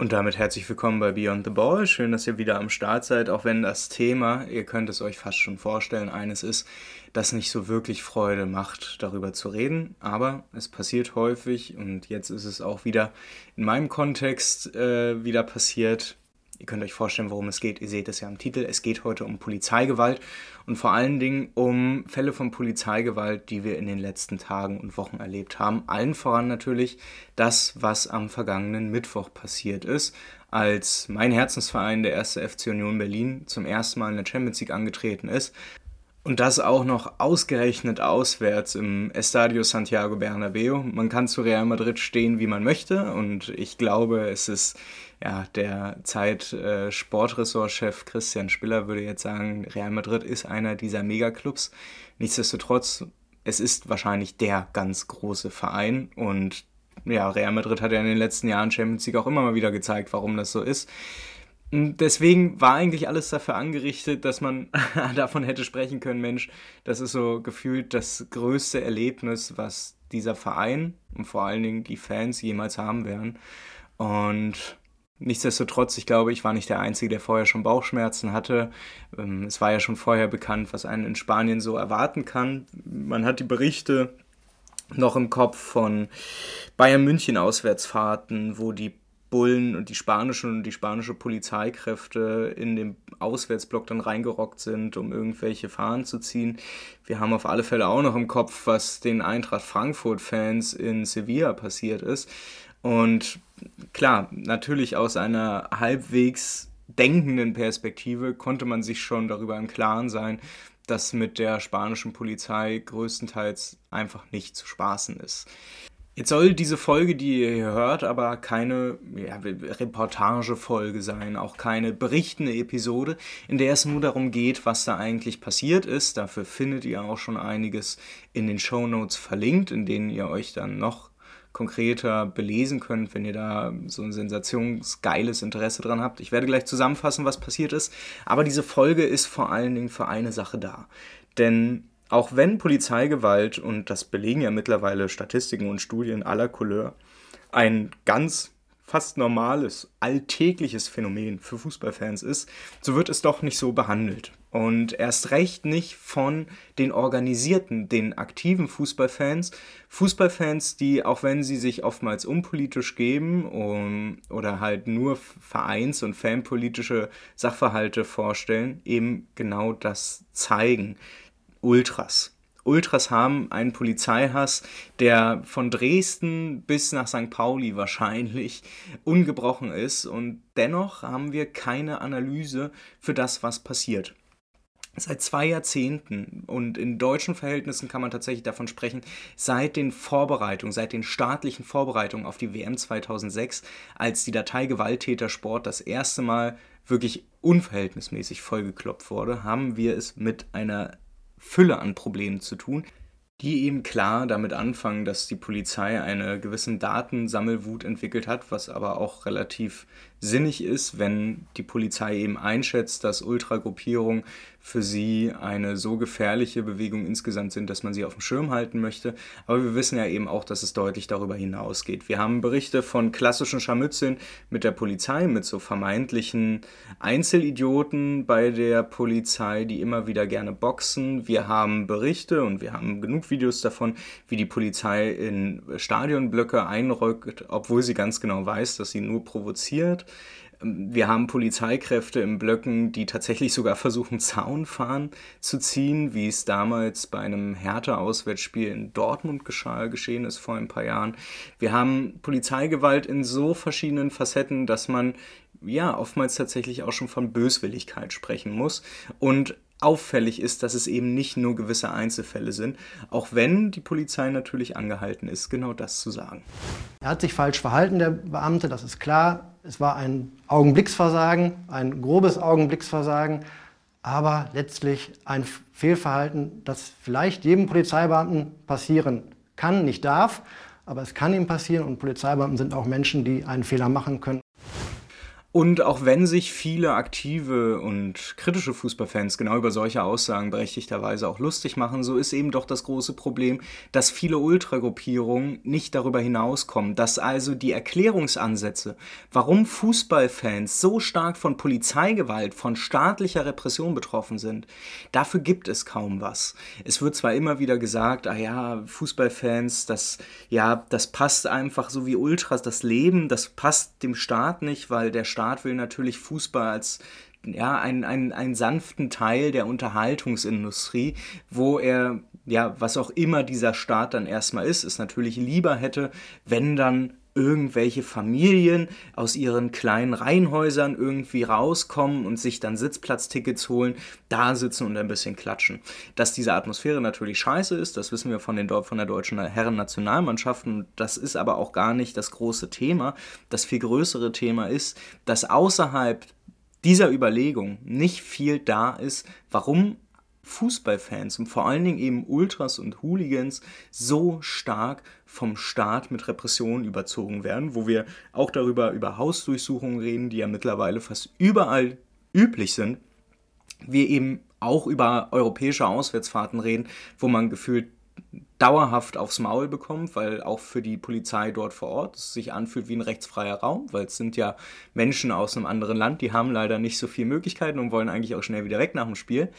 Und damit herzlich willkommen bei Beyond the Ball. Schön, dass ihr wieder am Start seid, auch wenn das Thema, ihr könnt es euch fast schon vorstellen, eines ist, das nicht so wirklich Freude macht, darüber zu reden. Aber es passiert häufig und jetzt ist es auch wieder in meinem Kontext äh, wieder passiert. Ihr könnt euch vorstellen, worum es geht. Ihr seht es ja am Titel. Es geht heute um Polizeigewalt und vor allen Dingen um Fälle von Polizeigewalt, die wir in den letzten Tagen und Wochen erlebt haben. Allen voran natürlich das, was am vergangenen Mittwoch passiert ist, als mein Herzensverein, der erste FC Union Berlin, zum ersten Mal in der Champions League angetreten ist. Und das auch noch ausgerechnet auswärts im Estadio Santiago Bernabeo. Man kann zu Real Madrid stehen, wie man möchte. Und ich glaube, es ist ja, der Zeit äh, Christian Spiller würde jetzt sagen, Real Madrid ist einer dieser Megaclubs. Nichtsdestotrotz, es ist wahrscheinlich der ganz große Verein und ja, Real Madrid hat ja in den letzten Jahren Champions League auch immer mal wieder gezeigt, warum das so ist. Deswegen war eigentlich alles dafür angerichtet, dass man davon hätte sprechen können, Mensch, das ist so gefühlt das größte Erlebnis, was dieser Verein und vor allen Dingen die Fans jemals haben werden. Und nichtsdestotrotz, ich glaube, ich war nicht der Einzige, der vorher schon Bauchschmerzen hatte. Ähm, es war ja schon vorher bekannt, was einen in Spanien so erwarten kann. Man hat die Berichte noch im Kopf von Bayern München Auswärtsfahrten, wo die Bullen und die spanischen und die spanische Polizeikräfte in den Auswärtsblock dann reingerockt sind, um irgendwelche Fahnen zu ziehen. Wir haben auf alle Fälle auch noch im Kopf, was den Eintracht Frankfurt-Fans in Sevilla passiert ist. Und klar, natürlich aus einer halbwegs denkenden Perspektive konnte man sich schon darüber im Klaren sein, dass mit der spanischen Polizei größtenteils einfach nicht zu spaßen ist. Jetzt soll diese Folge, die ihr hier hört, aber keine ja, Reportagefolge sein, auch keine berichtende Episode, in der es nur darum geht, was da eigentlich passiert ist. Dafür findet ihr auch schon einiges in den Show Notes verlinkt, in denen ihr euch dann noch konkreter belesen könnt, wenn ihr da so ein sensationsgeiles Interesse dran habt. Ich werde gleich zusammenfassen, was passiert ist, aber diese Folge ist vor allen Dingen für eine Sache da. Denn auch wenn Polizeigewalt, und das belegen ja mittlerweile Statistiken und Studien aller Couleur, ein ganz fast normales, alltägliches Phänomen für Fußballfans ist, so wird es doch nicht so behandelt. Und erst recht nicht von den organisierten, den aktiven Fußballfans. Fußballfans, die, auch wenn sie sich oftmals unpolitisch geben um, oder halt nur vereins- und fanpolitische Sachverhalte vorstellen, eben genau das zeigen. Ultras. Ultras haben einen Polizeihass, der von Dresden bis nach St. Pauli wahrscheinlich ungebrochen ist und dennoch haben wir keine Analyse für das, was passiert. Seit zwei Jahrzehnten und in deutschen Verhältnissen kann man tatsächlich davon sprechen, seit den Vorbereitungen, seit den staatlichen Vorbereitungen auf die WM 2006, als die Datei Gewalttätersport das erste Mal wirklich unverhältnismäßig vollgeklopft wurde, haben wir es mit einer Fülle an Problemen zu tun, die eben klar damit anfangen, dass die Polizei eine gewissen Datensammelwut entwickelt hat, was aber auch relativ sinnig ist, wenn die Polizei eben einschätzt, dass Ultragruppierungen für sie eine so gefährliche Bewegung insgesamt sind, dass man sie auf dem Schirm halten möchte. Aber wir wissen ja eben auch, dass es deutlich darüber hinausgeht. Wir haben Berichte von klassischen Scharmützeln mit der Polizei, mit so vermeintlichen Einzelidioten bei der Polizei, die immer wieder gerne boxen. Wir haben Berichte und wir haben genug Videos davon, wie die Polizei in Stadionblöcke einrückt, obwohl sie ganz genau weiß, dass sie nur provoziert. Wir haben Polizeikräfte in Blöcken, die tatsächlich sogar versuchen, Zaunfahren zu ziehen, wie es damals bei einem Hertha-Auswärtsspiel in Dortmund geschah, geschehen ist vor ein paar Jahren. Wir haben Polizeigewalt in so verschiedenen Facetten, dass man ja oftmals tatsächlich auch schon von Böswilligkeit sprechen muss. Und auffällig ist, dass es eben nicht nur gewisse Einzelfälle sind, auch wenn die Polizei natürlich angehalten ist, genau das zu sagen. Er hat sich falsch verhalten, der Beamte, das ist klar. Es war ein Augenblicksversagen, ein grobes Augenblicksversagen, aber letztlich ein Fehlverhalten, das vielleicht jedem Polizeibeamten passieren kann, nicht darf, aber es kann ihm passieren und Polizeibeamten sind auch Menschen, die einen Fehler machen können. Und auch wenn sich viele aktive und kritische Fußballfans genau über solche Aussagen berechtigterweise auch lustig machen, so ist eben doch das große Problem, dass viele Ultragruppierungen nicht darüber hinauskommen, dass also die Erklärungsansätze, warum Fußballfans so stark von Polizeigewalt, von staatlicher Repression betroffen sind, dafür gibt es kaum was. Es wird zwar immer wieder gesagt, ah ja, Fußballfans, das ja, das passt einfach so wie Ultras, das Leben, das passt dem Staat nicht, weil der Staat Staat will natürlich Fußball als ja, einen, einen, sanften Teil der Unterhaltungsindustrie, wo er, ja, was auch immer dieser Staat dann erstmal ist, es natürlich lieber hätte, wenn dann irgendwelche Familien aus ihren kleinen Reihenhäusern irgendwie rauskommen und sich dann Sitzplatztickets holen, da sitzen und ein bisschen klatschen. Dass diese Atmosphäre natürlich scheiße ist, das wissen wir von, den, von der deutschen Herren-Nationalmannschaften. Das ist aber auch gar nicht das große Thema. Das viel größere Thema ist, dass außerhalb dieser Überlegung nicht viel da ist, warum Fußballfans und vor allen Dingen eben Ultras und Hooligans so stark vom Staat mit Repressionen überzogen werden, wo wir auch darüber über Hausdurchsuchungen reden, die ja mittlerweile fast überall üblich sind. Wir eben auch über europäische Auswärtsfahrten reden, wo man gefühlt dauerhaft aufs Maul bekommt, weil auch für die Polizei dort vor Ort es sich anfühlt wie ein rechtsfreier Raum, weil es sind ja Menschen aus einem anderen Land, die haben leider nicht so viele Möglichkeiten und wollen eigentlich auch schnell wieder weg nach dem Spiel.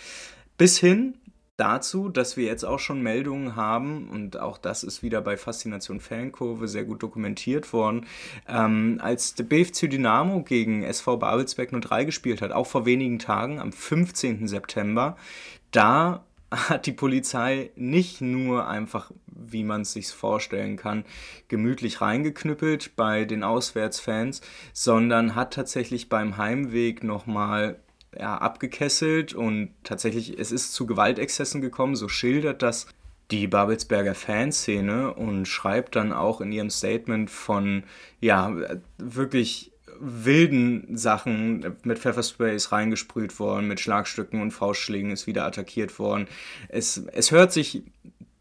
Bis hin dazu, dass wir jetzt auch schon Meldungen haben, und auch das ist wieder bei Faszination Fankurve sehr gut dokumentiert worden, ähm, als der BFC Dynamo gegen SV Babelsberg 03 gespielt hat, auch vor wenigen Tagen, am 15. September, da hat die Polizei nicht nur einfach, wie man es sich vorstellen kann, gemütlich reingeknüppelt bei den Auswärtsfans, sondern hat tatsächlich beim Heimweg nochmal ja, abgekesselt und tatsächlich, es ist zu Gewaltexzessen gekommen, so schildert das die Babelsberger Fanszene und schreibt dann auch in ihrem Statement von, ja, wirklich wilden Sachen mit Pfeffersprays reingesprüht worden, mit Schlagstücken und Faustschlägen ist wieder attackiert worden. Es, es hört sich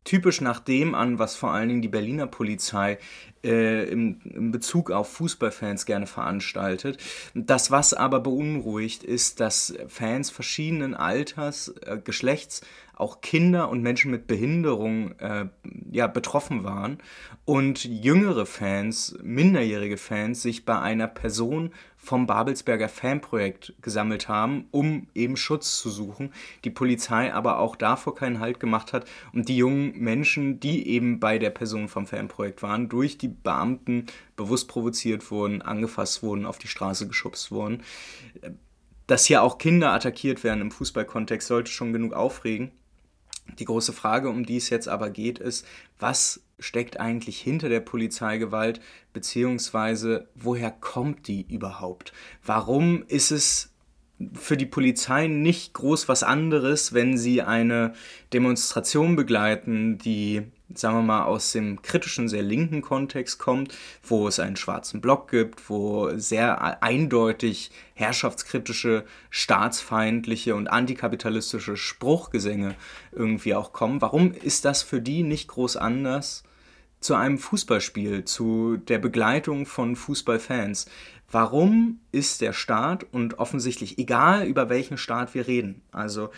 typisch nach dem an, was vor allen Dingen die Berliner Polizei äh, im, im, Bezug auf Fußballfans gerne veranstaltet. Das, was aber beunruhigt, ist, dass Fans verschiedenen Alters, äh, Geschlechts, auch Kinder und Menschen mit Behinderung äh, ja, betroffen waren und jüngere Fans, minderjährige Fans sich bei einer Person vom Babelsberger Fanprojekt gesammelt haben, um eben Schutz zu suchen. Die Polizei aber auch davor keinen Halt gemacht hat und die jungen Menschen, die eben bei der Person vom Fanprojekt waren, durch die Beamten bewusst provoziert wurden, angefasst wurden, auf die Straße geschubst wurden. Dass hier auch Kinder attackiert werden im Fußballkontext, sollte schon genug aufregen. Die große Frage, um die es jetzt aber geht, ist, was steckt eigentlich hinter der Polizeigewalt, beziehungsweise woher kommt die überhaupt? Warum ist es für die Polizei nicht groß was anderes, wenn sie eine Demonstration begleiten, die sagen wir mal, aus dem kritischen, sehr linken Kontext kommt, wo es einen schwarzen Block gibt, wo sehr eindeutig herrschaftskritische, staatsfeindliche und antikapitalistische Spruchgesänge irgendwie auch kommen. Warum ist das für die nicht groß anders zu einem Fußballspiel, zu der Begleitung von Fußballfans? Warum ist der Staat und offensichtlich egal über welchen Staat wir reden, also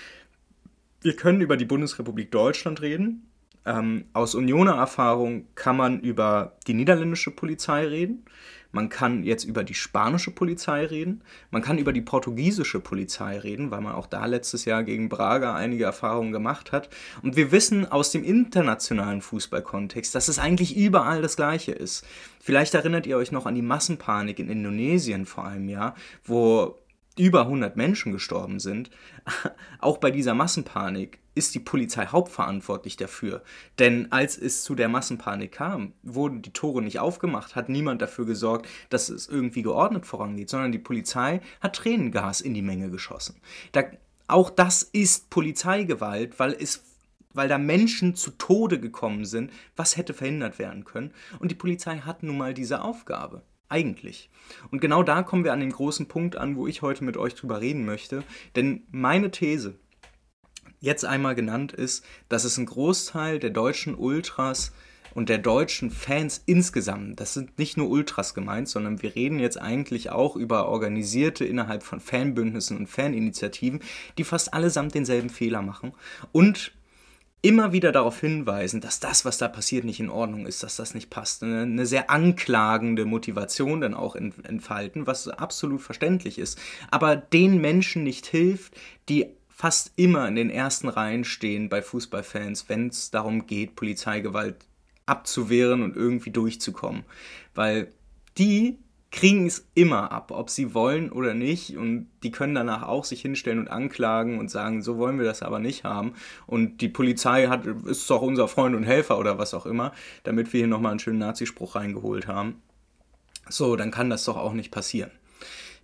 wir können über die Bundesrepublik Deutschland reden, ähm, aus Unioner Erfahrung kann man über die niederländische Polizei reden, man kann jetzt über die spanische Polizei reden, man kann über die portugiesische Polizei reden, weil man auch da letztes Jahr gegen Braga einige Erfahrungen gemacht hat. Und wir wissen aus dem internationalen Fußballkontext, dass es eigentlich überall das Gleiche ist. Vielleicht erinnert ihr euch noch an die Massenpanik in Indonesien vor einem Jahr, wo über 100 Menschen gestorben sind, auch bei dieser Massenpanik ist die Polizei hauptverantwortlich dafür. Denn als es zu der Massenpanik kam, wurden die Tore nicht aufgemacht, hat niemand dafür gesorgt, dass es irgendwie geordnet vorangeht, sondern die Polizei hat Tränengas in die Menge geschossen. Da, auch das ist Polizeigewalt, weil es weil da Menschen zu Tode gekommen sind, was hätte verhindert werden können. Und die Polizei hat nun mal diese Aufgabe. Eigentlich. Und genau da kommen wir an den großen Punkt an, wo ich heute mit euch drüber reden möchte. Denn meine These, jetzt einmal genannt, ist, dass es ein Großteil der deutschen Ultras und der deutschen Fans insgesamt, das sind nicht nur Ultras gemeint, sondern wir reden jetzt eigentlich auch über Organisierte innerhalb von Fanbündnissen und Faninitiativen, die fast allesamt denselben Fehler machen und immer wieder darauf hinweisen, dass das, was da passiert, nicht in Ordnung ist, dass das nicht passt. Eine, eine sehr anklagende Motivation dann auch entfalten, was absolut verständlich ist, aber den Menschen nicht hilft, die fast immer in den ersten Reihen stehen bei Fußballfans, wenn es darum geht, Polizeigewalt abzuwehren und irgendwie durchzukommen. Weil die kriegen es immer ab, ob sie wollen oder nicht. Und die können danach auch sich hinstellen und anklagen und sagen, so wollen wir das aber nicht haben. Und die Polizei hat, ist doch unser Freund und Helfer oder was auch immer, damit wir hier nochmal einen schönen Nazispruch reingeholt haben. So, dann kann das doch auch nicht passieren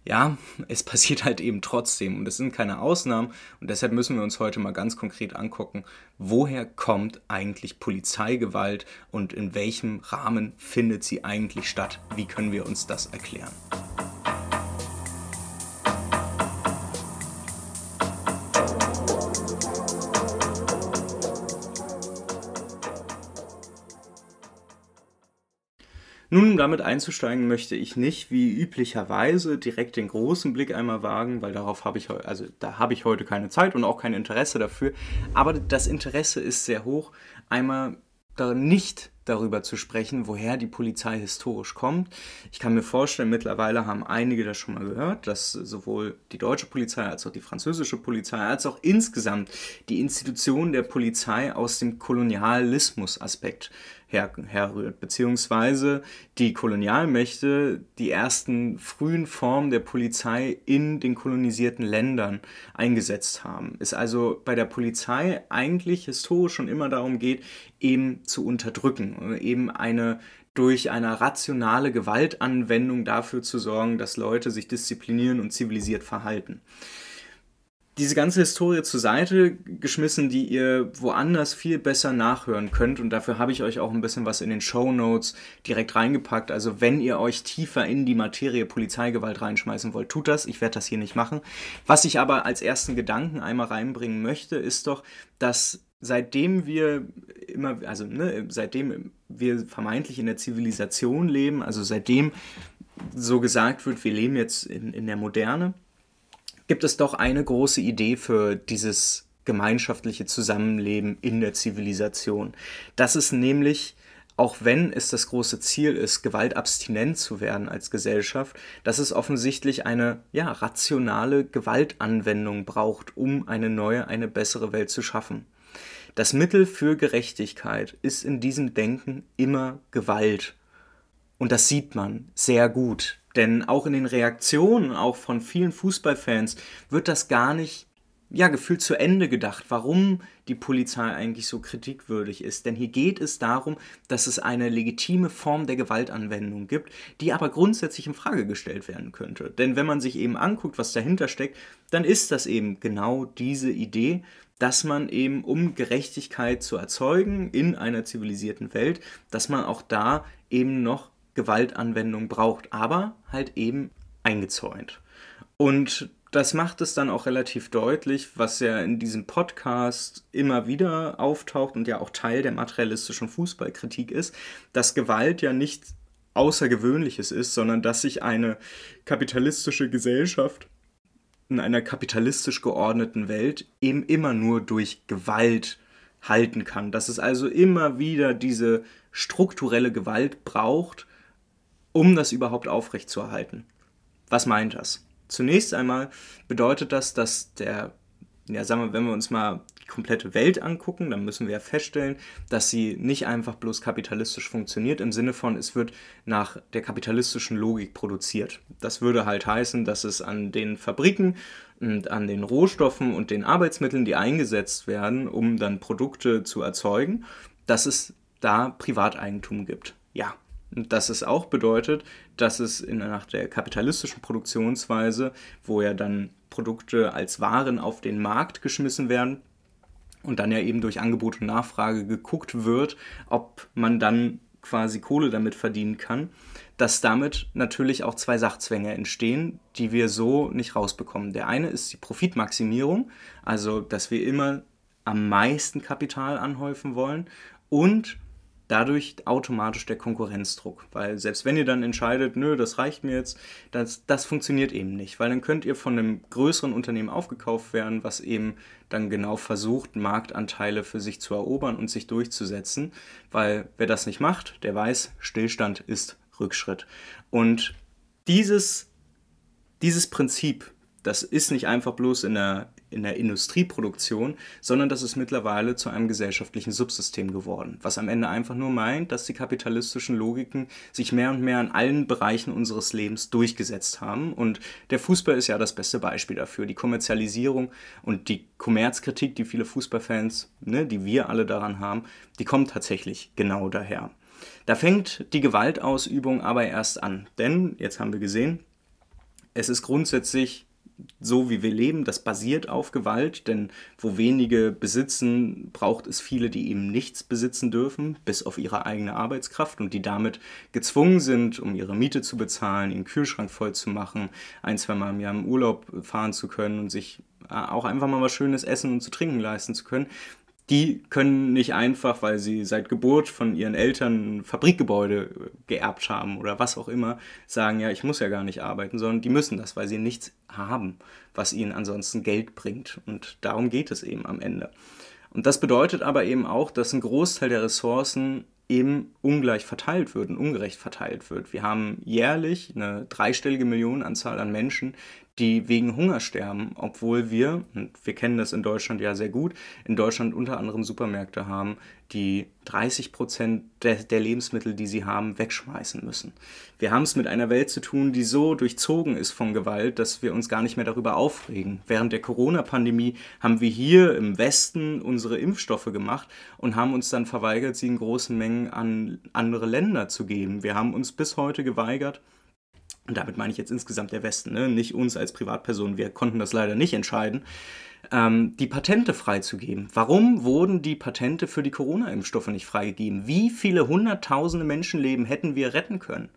ja, es passiert halt eben trotzdem und es sind keine Ausnahmen und deshalb müssen wir uns heute mal ganz konkret angucken, woher kommt eigentlich Polizeigewalt und in welchem Rahmen findet sie eigentlich statt? Wie können wir uns das erklären? Nun, um damit einzusteigen, möchte ich nicht wie üblicherweise direkt den großen Blick einmal wagen, weil darauf habe ich, also da habe ich heute keine Zeit und auch kein Interesse dafür. Aber das Interesse ist sehr hoch, einmal da nicht darüber zu sprechen, woher die Polizei historisch kommt. Ich kann mir vorstellen, mittlerweile haben einige das schon mal gehört, dass sowohl die deutsche Polizei als auch die französische Polizei als auch insgesamt die Institution der Polizei aus dem Kolonialismus-Aspekt her herrührt, beziehungsweise die Kolonialmächte die ersten frühen Formen der Polizei in den kolonisierten Ländern eingesetzt haben. Es also bei der Polizei eigentlich historisch schon immer darum geht, eben zu unterdrücken, eben eine durch eine rationale Gewaltanwendung dafür zu sorgen, dass Leute sich disziplinieren und zivilisiert verhalten diese ganze Historie zur Seite geschmissen, die ihr woanders viel besser nachhören könnt. Und dafür habe ich euch auch ein bisschen was in den Show Notes direkt reingepackt. Also wenn ihr euch tiefer in die Materie Polizeigewalt reinschmeißen wollt, tut das. Ich werde das hier nicht machen. Was ich aber als ersten Gedanken einmal reinbringen möchte, ist doch, dass seitdem wir immer, also ne, seitdem wir vermeintlich in der Zivilisation leben, also seitdem so gesagt wird, wir leben jetzt in, in der Moderne, gibt es doch eine große Idee für dieses gemeinschaftliche Zusammenleben in der Zivilisation. Das ist nämlich, auch wenn es das große Ziel ist, gewaltabstinent zu werden als Gesellschaft, dass es offensichtlich eine ja, rationale Gewaltanwendung braucht, um eine neue, eine bessere Welt zu schaffen. Das Mittel für Gerechtigkeit ist in diesem Denken immer Gewalt. Und das sieht man sehr gut denn auch in den Reaktionen, auch von vielen Fußballfans, wird das gar nicht, ja, gefühlt zu Ende gedacht, warum die Polizei eigentlich so kritikwürdig ist. Denn hier geht es darum, dass es eine legitime Form der Gewaltanwendung gibt, die aber grundsätzlich in Frage gestellt werden könnte. Denn wenn man sich eben anguckt, was dahinter steckt, dann ist das eben genau diese Idee, dass man eben, um Gerechtigkeit zu erzeugen in einer zivilisierten Welt, dass man auch da eben noch Gewaltanwendung braucht, aber halt eben eingezäunt. Und das macht es dann auch relativ deutlich, was ja in diesem Podcast immer wieder auftaucht und ja auch Teil der materialistischen Fußballkritik ist, dass Gewalt ja nicht Außergewöhnliches ist, sondern dass sich eine kapitalistische Gesellschaft in einer kapitalistisch geordneten Welt eben immer nur durch Gewalt halten kann. Dass es also immer wieder diese strukturelle Gewalt braucht, um das überhaupt aufrechtzuerhalten. Was meint das? Zunächst einmal bedeutet das, dass der, ja, sagen wir, wenn wir uns mal die komplette Welt angucken, dann müssen wir ja feststellen, dass sie nicht einfach bloß kapitalistisch funktioniert, im Sinne von, es wird nach der kapitalistischen Logik produziert. Das würde halt heißen, dass es an den Fabriken und an den Rohstoffen und den Arbeitsmitteln, die eingesetzt werden, um dann Produkte zu erzeugen, dass es da Privateigentum gibt. Ja, dass es auch bedeutet, dass es in, nach der kapitalistischen Produktionsweise, wo ja dann Produkte als Waren auf den Markt geschmissen werden und dann ja eben durch Angebot und Nachfrage geguckt wird, ob man dann quasi Kohle damit verdienen kann, dass damit natürlich auch zwei Sachzwänge entstehen, die wir so nicht rausbekommen. Der eine ist die Profitmaximierung, also dass wir immer am meisten Kapital anhäufen wollen und dadurch automatisch der Konkurrenzdruck. Weil selbst wenn ihr dann entscheidet, nö, das reicht mir jetzt, das, das funktioniert eben nicht. Weil dann könnt ihr von einem größeren Unternehmen aufgekauft werden, was eben dann genau versucht, Marktanteile für sich zu erobern und sich durchzusetzen. Weil wer das nicht macht, der weiß, Stillstand ist Rückschritt. Und dieses, dieses Prinzip, das ist nicht einfach bloß in der in der Industrieproduktion, sondern das ist mittlerweile zu einem gesellschaftlichen Subsystem geworden, was am Ende einfach nur meint, dass die kapitalistischen Logiken sich mehr und mehr in allen Bereichen unseres Lebens durchgesetzt haben. Und der Fußball ist ja das beste Beispiel dafür. Die Kommerzialisierung und die Kommerzkritik, die viele Fußballfans, ne, die wir alle daran haben, die kommt tatsächlich genau daher. Da fängt die Gewaltausübung aber erst an. Denn, jetzt haben wir gesehen, es ist grundsätzlich so wie wir leben, das basiert auf Gewalt, denn wo wenige besitzen, braucht es viele, die eben nichts besitzen dürfen, bis auf ihre eigene Arbeitskraft und die damit gezwungen sind, um ihre Miete zu bezahlen, ihren Kühlschrank voll zu machen, ein, zwei Mal im Jahr im Urlaub fahren zu können und sich äh, auch einfach mal was Schönes essen und zu trinken leisten zu können die können nicht einfach, weil sie seit Geburt von ihren Eltern Fabrikgebäude geerbt haben oder was auch immer, sagen, ja, ich muss ja gar nicht arbeiten, sondern die müssen das, weil sie nichts haben, was ihnen ansonsten Geld bringt. Und darum geht es eben am Ende. Und das bedeutet aber eben auch, dass ein Großteil der Ressourcen eben ungleich verteilt wird und ungerecht verteilt wird. Wir haben jährlich eine dreistellige Millionenanzahl an Menschen, die wegen Hunger sterben, obwohl wir, und wir kennen das in Deutschland ja sehr gut, in Deutschland unter anderem Supermärkte haben, die 30 Prozent der, der, Lebensmittel, die sie haben, wegschmeißen müssen. Wir haben es mit einer Welt zu tun, die so durchzogen ist von Gewalt, dass wir uns gar nicht mehr darüber aufregen. Während der Corona-Pandemie haben wir hier im Westen unsere Impfstoffe gemacht und haben uns dann verweigert, sie in großen Mengen an andere Länder zu geben. Wir haben uns bis heute geweigert, und damit meine ich jetzt insgesamt der Westen, ne? nicht uns als Privatpersonen, wir konnten das leider nicht entscheiden, ähm, die Patente freizugeben. Warum wurden die Patente für die Corona-Impfstoffe nicht freigegeben? Wie viele hunderttausende Menschenleben hätten wir retten können?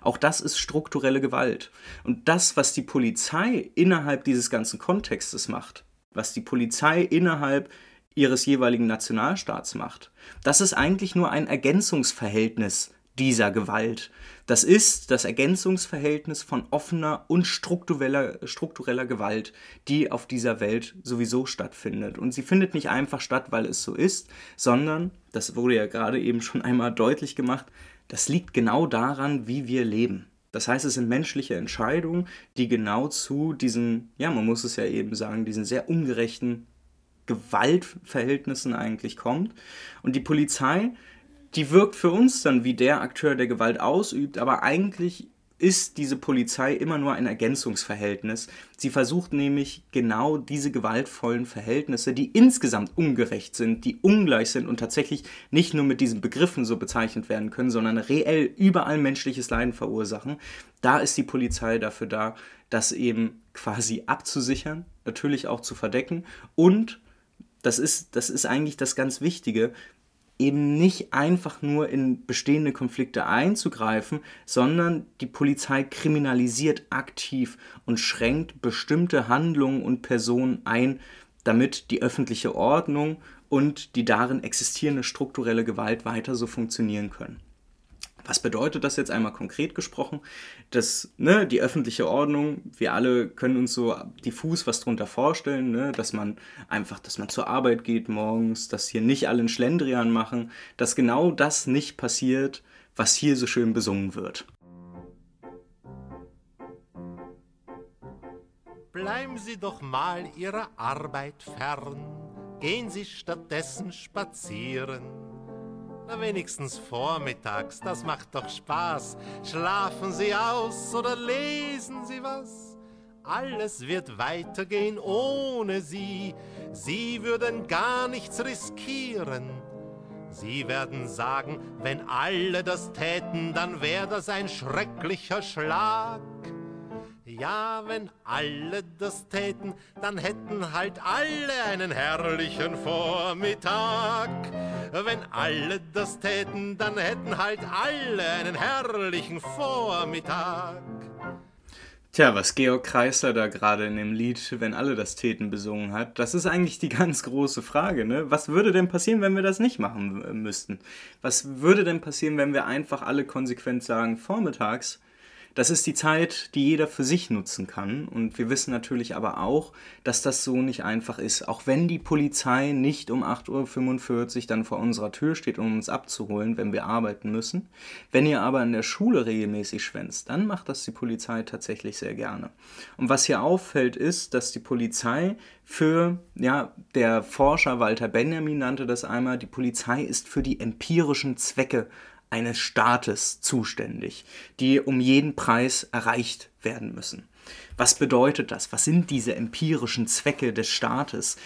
Auch das ist strukturelle Gewalt. Und das, was die Polizei innerhalb dieses ganzen Kontextes macht, was die Polizei innerhalb ihres jeweiligen Nationalstaats macht, das ist eigentlich nur ein Ergänzungsverhältnis dieser Gewalt. Das ist das Ergänzungsverhältnis von offener und struktureller, struktureller Gewalt, die auf dieser Welt sowieso stattfindet. Und sie findet nicht einfach statt, weil es so ist, sondern, das wurde ja gerade eben schon einmal deutlich gemacht, das liegt genau daran, wie wir leben. Das heißt, es sind menschliche Entscheidungen, die genau zu diesen, ja, man muss es ja eben sagen, diesen sehr ungerechten Gewaltverhältnissen eigentlich kommt. Und die Polizei die wirkt für uns dann wie der Akteur, der Gewalt ausübt, aber eigentlich ist diese Polizei immer nur ein Ergänzungsverhältnis. Sie versucht nämlich genau diese gewaltvollen Verhältnisse, die insgesamt ungerecht sind, die ungleich sind und tatsächlich nicht nur mit diesen Begriffen so bezeichnet werden können, sondern reell überall menschliches Leiden verursachen. Da ist die Polizei dafür da, das eben quasi abzusichern, natürlich auch zu verdecken und das ist, das ist eigentlich das ganz Wichtige eben nicht einfach nur in bestehende Konflikte einzugreifen, sondern die Polizei kriminalisiert aktiv und schränkt bestimmte Handlungen und Personen ein, damit die öffentliche Ordnung und die darin existierende strukturelle Gewalt weiter so funktionieren können. Was bedeutet das jetzt einmal konkret gesprochen? Dass ne, die öffentliche Ordnung, wir alle können uns so diffus was darunter vorstellen, ne, dass man einfach, dass man zur Arbeit geht morgens, dass hier nicht alle einen Schlendrian machen, dass genau das nicht passiert, was hier so schön besungen wird. Bleiben Sie doch mal Ihrer Arbeit fern, gehen Sie stattdessen spazieren na wenigstens vormittags, das macht doch Spaß. Schlafen Sie aus oder lesen Sie was? Alles wird weitergehen ohne Sie. Sie würden gar nichts riskieren. Sie werden sagen, wenn alle das täten, dann wäre das ein schrecklicher Schlag. Ja, wenn alle das täten, dann hätten halt alle einen herrlichen Vormittag. Wenn alle das täten, dann hätten halt alle einen herrlichen Vormittag. Tja, was Georg Kreisler da gerade in dem Lied, wenn alle das täten, besungen hat, das ist eigentlich die ganz große Frage. Ne? Was würde denn passieren, wenn wir das nicht machen äh, müssten? Was würde denn passieren, wenn wir einfach alle konsequent sagen, vormittags das ist die Zeit, die jeder für sich nutzen kann. Und wir wissen natürlich aber auch, dass das so nicht einfach ist. Auch wenn die Polizei nicht um 8.45 Uhr dann vor unserer Tür steht, um uns abzuholen, wenn wir arbeiten müssen. Wenn ihr aber in der Schule regelmäßig schwänzt, dann macht das die Polizei tatsächlich sehr gerne. Und was hier auffällt, ist, dass die Polizei für, ja, der Forscher Walter Benjamin nannte das einmal, die Polizei ist für die empirischen Zwecke eines Staates zuständig, die um jeden Preis erreicht werden müssen. Was bedeutet das? Was sind diese empirischen Zwecke des Staates?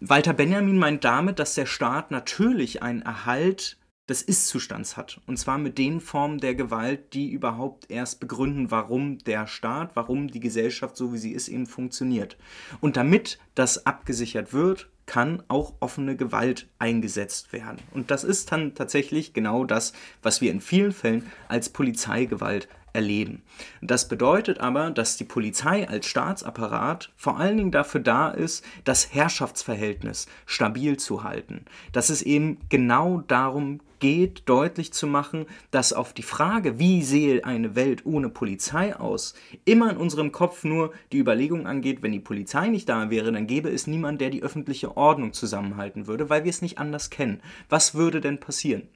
Walter Benjamin meint damit, dass der Staat natürlich einen Erhalt des Ist-Zustands hat. Und zwar mit den Formen der Gewalt, die überhaupt erst begründen, warum der Staat, warum die Gesellschaft so wie sie ist eben funktioniert. Und damit das abgesichert wird, kann auch offene Gewalt eingesetzt werden. Und das ist dann tatsächlich genau das, was wir in vielen Fällen als Polizeigewalt erleben. Das bedeutet aber, dass die Polizei als Staatsapparat vor allen Dingen dafür da ist, das Herrschaftsverhältnis stabil zu halten. Dass es eben genau darum geht, deutlich zu machen, dass auf die Frage, wie sehe eine Welt ohne Polizei aus, immer in unserem Kopf nur die Überlegung angeht, wenn die Polizei nicht da wäre, dann gäbe es niemanden, der die öffentliche Ordnung zusammenhalten würde, weil wir es nicht anders kennen. Was würde denn passieren?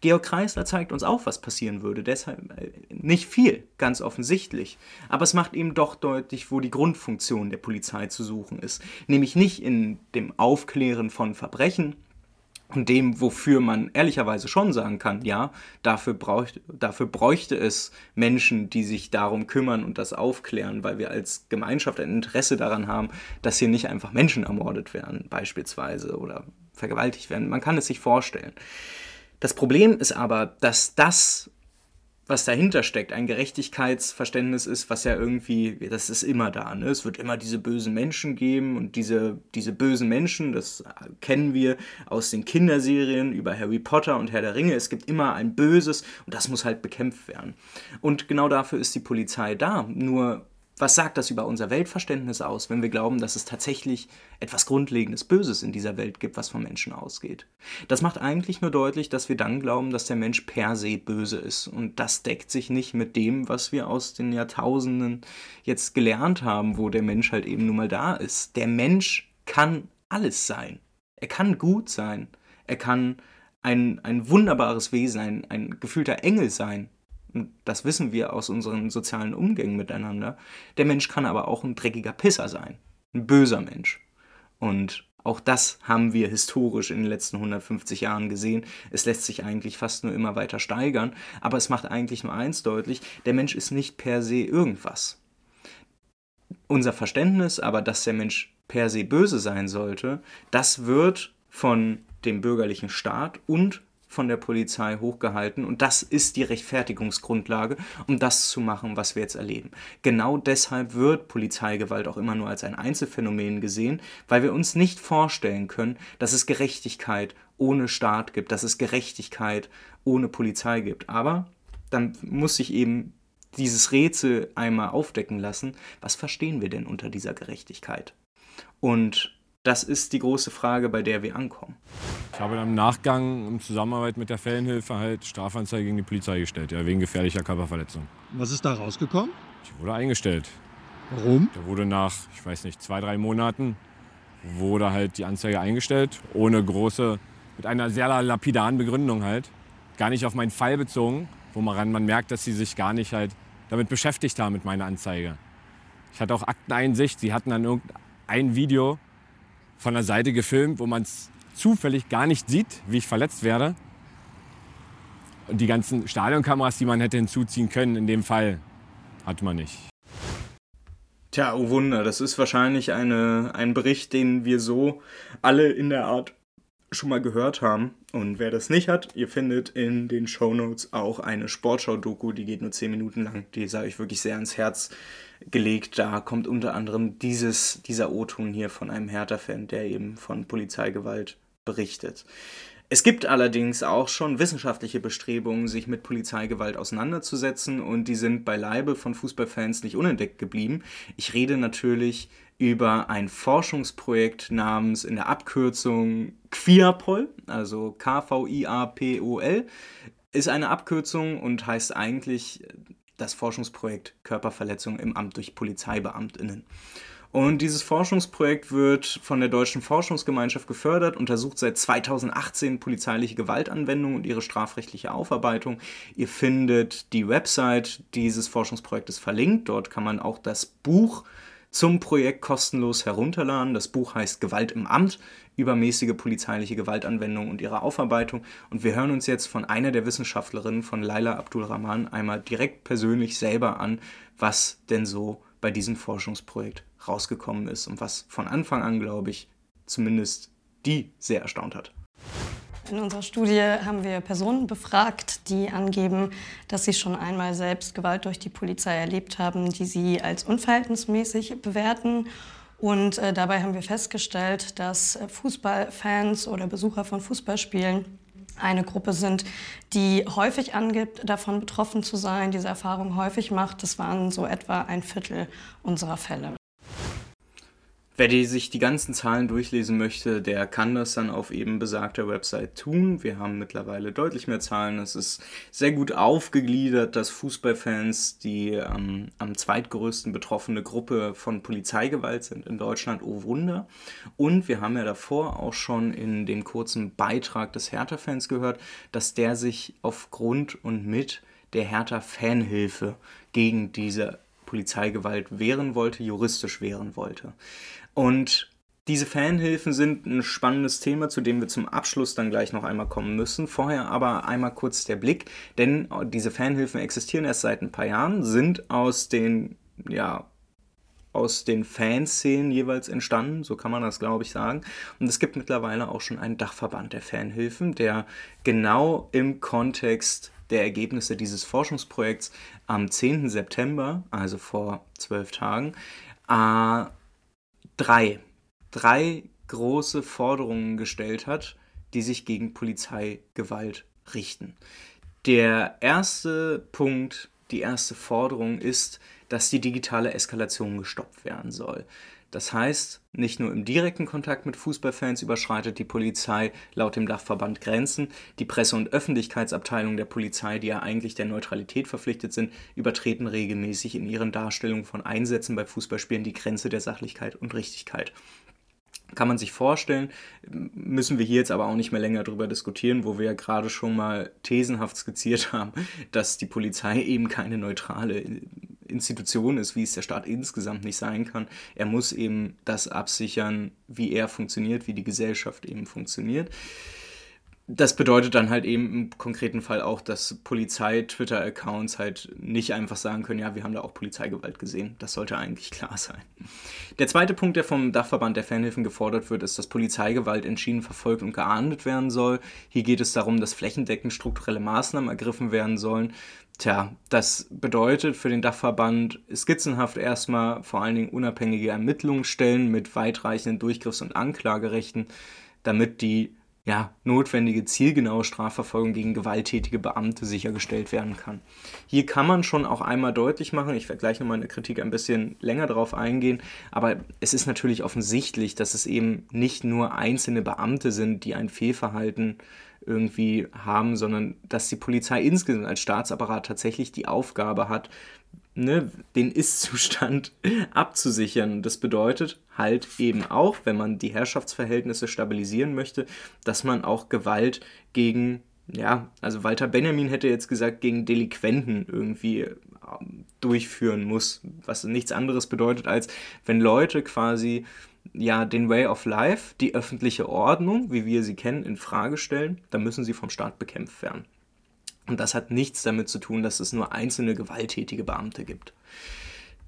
Georg Kreisler zeigt uns auch, was passieren würde. Deshalb äh, nicht viel, ganz offensichtlich. Aber es macht eben doch deutlich, wo die Grundfunktion der Polizei zu suchen ist. Nämlich nicht in dem Aufklären von Verbrechen und dem, wofür man ehrlicherweise schon sagen kann, ja, dafür, braucht, dafür bräuchte es Menschen, die sich darum kümmern und das aufklären, weil wir als Gemeinschaft ein Interesse daran haben, dass hier nicht einfach Menschen ermordet werden, beispielsweise, oder vergewaltigt werden. Man kann es sich vorstellen. Das Problem ist aber, dass das, was dahinter steckt, ein Gerechtigkeitsverständnis ist, was ja irgendwie, das ist immer da. Ne? Es wird immer diese bösen Menschen geben und diese, diese bösen Menschen, das kennen wir aus den Kinderserien über Harry Potter und Herr der Ringe. Es gibt immer ein Böses und das muss halt bekämpft werden. Und genau dafür ist die Polizei da. Nur was sagt das über unser Weltverständnis aus, wenn wir glauben, dass es tatsächlich etwas Grundlegendes Böses in dieser Welt gibt, was vom Menschen ausgeht? Das macht eigentlich nur deutlich, dass wir dann glauben, dass der Mensch per se böse ist. Und das deckt sich nicht mit dem, was wir aus den Jahrtausenden jetzt gelernt haben, wo der Mensch halt eben nun mal da ist. Der Mensch kann alles sein. Er kann gut sein. Er kann ein, ein wunderbares Wesen, ein, ein gefühlter Engel sein das wissen wir aus unseren sozialen Umgängen miteinander, der Mensch kann aber auch ein dreckiger Pisser sein, ein böser Mensch. Und auch das haben wir historisch in den letzten 150 Jahren gesehen. Es lässt sich eigentlich fast nur immer weiter steigern, aber es macht eigentlich nur eins deutlich, der Mensch ist nicht per se irgendwas. Unser Verständnis aber, dass der Mensch per se böse sein sollte, das wird von dem bürgerlichen Staat und von der Polizei hochgehalten und das ist die Rechtfertigungsgrundlage, um das zu machen, was wir jetzt erleben. Genau deshalb wird Polizeigewalt auch immer nur als ein Einzelfenomen gesehen, weil wir uns nicht vorstellen können, dass es Gerechtigkeit ohne Staat gibt, dass es Gerechtigkeit ohne Polizei gibt. Aber dann muss sich eben dieses Rätsel einmal aufdecken lassen, was verstehen wir denn unter dieser Gerechtigkeit? Und das ist die große Frage, bei der wir ankommen. Ich habe im Nachgang in Zusammenarbeit mit der Fellenhilfe halt Strafanzeige gegen die Polizei gestellt, ja, wegen gefährlicher Körperverletzung. Was ist da rausgekommen? Ich wurde eingestellt. Warum? Da wurde nach, ich weiß nicht, zwei, drei Monaten wurde halt die Anzeige eingestellt, ohne große, mit einer sehr lapidaren Begründung halt. Gar nicht auf meinen Fall bezogen, wo man, man merkt, dass sie sich gar nicht halt damit beschäftigt haben mit meiner Anzeige. Ich hatte auch Akteneinsicht, sie hatten dann irgendein Video von der Seite gefilmt, wo man es zufällig gar nicht sieht, wie ich verletzt werde. Und die ganzen Stadionkameras, die man hätte hinzuziehen können, in dem Fall hatte man nicht. Tja, oh Wunder, das ist wahrscheinlich eine, ein Bericht, den wir so alle in der Art schon mal gehört haben. Und wer das nicht hat, ihr findet in den Show Notes auch eine Sportschau-Doku, die geht nur 10 Minuten lang. Die sage ich wirklich sehr ans Herz gelegt. Da kommt unter anderem dieses, dieser O-Ton hier von einem Hertha-Fan, der eben von Polizeigewalt berichtet. Es gibt allerdings auch schon wissenschaftliche Bestrebungen, sich mit Polizeigewalt auseinanderzusetzen und die sind beileibe von Fußballfans nicht unentdeckt geblieben. Ich rede natürlich über ein Forschungsprojekt namens in der Abkürzung QIAPOL, also K-V-I-A-P-O-L, ist eine Abkürzung und heißt eigentlich das Forschungsprojekt Körperverletzung im Amt durch PolizeibeamtInnen. Und dieses Forschungsprojekt wird von der Deutschen Forschungsgemeinschaft gefördert, untersucht seit 2018 polizeiliche Gewaltanwendung und ihre strafrechtliche Aufarbeitung. Ihr findet die Website dieses Forschungsprojektes verlinkt. Dort kann man auch das Buch zum Projekt kostenlos herunterladen. Das Buch heißt Gewalt im Amt, übermäßige polizeiliche Gewaltanwendung und ihre Aufarbeitung. Und wir hören uns jetzt von einer der Wissenschaftlerinnen, von Laila Abdulrahman, einmal direkt persönlich selber an, was denn so bei diesem Forschungsprojekt rausgekommen ist und was von Anfang an, glaube ich, zumindest die sehr erstaunt hat. In unserer Studie haben wir Personen befragt, die angeben, dass sie schon einmal selbst Gewalt durch die Polizei erlebt haben, die sie als unverhältnismäßig bewerten. Und äh, dabei haben wir festgestellt, dass Fußballfans oder Besucher von Fußballspielen eine Gruppe sind, die häufig angibt, davon betroffen zu sein, diese Erfahrung häufig macht. Das waren so etwa ein Viertel unserer Fälle. Wer die, sich die ganzen Zahlen durchlesen möchte, der kann das dann auf eben besagter Website tun. Wir haben mittlerweile deutlich mehr Zahlen. Es ist sehr gut aufgegliedert, dass Fußballfans die ähm, am zweitgrößten betroffene Gruppe von Polizeigewalt sind in Deutschland. Oh Wunder. Und wir haben ja davor auch schon in dem kurzen Beitrag des Hertha-Fans gehört, dass der sich aufgrund und mit der Hertha-Fanhilfe gegen diese Polizeigewalt wehren wollte, juristisch wehren wollte. Und diese Fanhilfen sind ein spannendes Thema, zu dem wir zum Abschluss dann gleich noch einmal kommen müssen. Vorher aber einmal kurz der Blick, denn diese Fanhilfen existieren erst seit ein paar Jahren, sind aus den, ja, aus den Fanszenen jeweils entstanden, so kann man das glaube ich sagen. Und es gibt mittlerweile auch schon einen Dachverband der Fanhilfen, der genau im Kontext der Ergebnisse dieses Forschungsprojekts am 10. September, also vor zwölf Tagen, äh, drei, drei große Forderungen gestellt hat, die sich gegen Polizeigewalt richten. Der erste Punkt, die erste Forderung ist, dass die digitale Eskalation gestoppt werden soll. Das heißt, nicht nur im direkten Kontakt mit Fußballfans überschreitet die Polizei laut dem Dachverband Grenzen, die Presse- und Öffentlichkeitsabteilung der Polizei, die ja eigentlich der Neutralität verpflichtet sind, übertreten regelmäßig in ihren Darstellungen von Einsätzen bei Fußballspielen die Grenze der Sachlichkeit und Richtigkeit. Kann man sich vorstellen, müssen wir hier jetzt aber auch nicht mehr länger darüber diskutieren, wo wir ja gerade schon mal thesenhaft skizziert haben, dass die Polizei eben keine neutrale Institution ist, wie es der Staat insgesamt nicht sein kann. Er muss eben das absichern, wie er funktioniert, wie die Gesellschaft eben funktioniert. Das bedeutet dann halt eben im konkreten Fall auch, dass Polizei-Twitter-Accounts halt nicht einfach sagen können, ja, wir haben da auch Polizeigewalt gesehen. Das sollte eigentlich klar sein. Der zweite Punkt, der vom Dachverband der Fanhilfen gefordert wird, ist, dass Polizeigewalt entschieden verfolgt und geahndet werden soll. Hier geht es darum, dass flächendeckend strukturelle Maßnahmen ergriffen werden sollen, Tja, das bedeutet für den Dachverband skizzenhaft erstmal vor allen Dingen unabhängige Ermittlungsstellen mit weitreichenden Durchgriffs- und Anklagerechten, damit die ja, notwendige zielgenaue Strafverfolgung gegen gewalttätige Beamte sichergestellt werden kann. Hier kann man schon auch einmal deutlich machen, ich werde gleich nochmal in der Kritik ein bisschen länger darauf eingehen, aber es ist natürlich offensichtlich, dass es eben nicht nur einzelne Beamte sind, die ein Fehlverhalten irgendwie haben, sondern dass die Polizei insgesamt als Staatsapparat tatsächlich die Aufgabe hat, ne, den Ist-Zustand abzusichern. Das bedeutet halt eben auch, wenn man die Herrschaftsverhältnisse stabilisieren möchte, dass man auch Gewalt gegen, ja, also Walter Benjamin hätte jetzt gesagt, gegen Delinquenten irgendwie ähm, durchführen muss, was nichts anderes bedeutet, als wenn Leute quasi ja den Way of Life, die öffentliche Ordnung, wie wir sie kennen, in Frage stellen, dann müssen sie vom Staat bekämpft werden. Und das hat nichts damit zu tun, dass es nur einzelne gewalttätige Beamte gibt.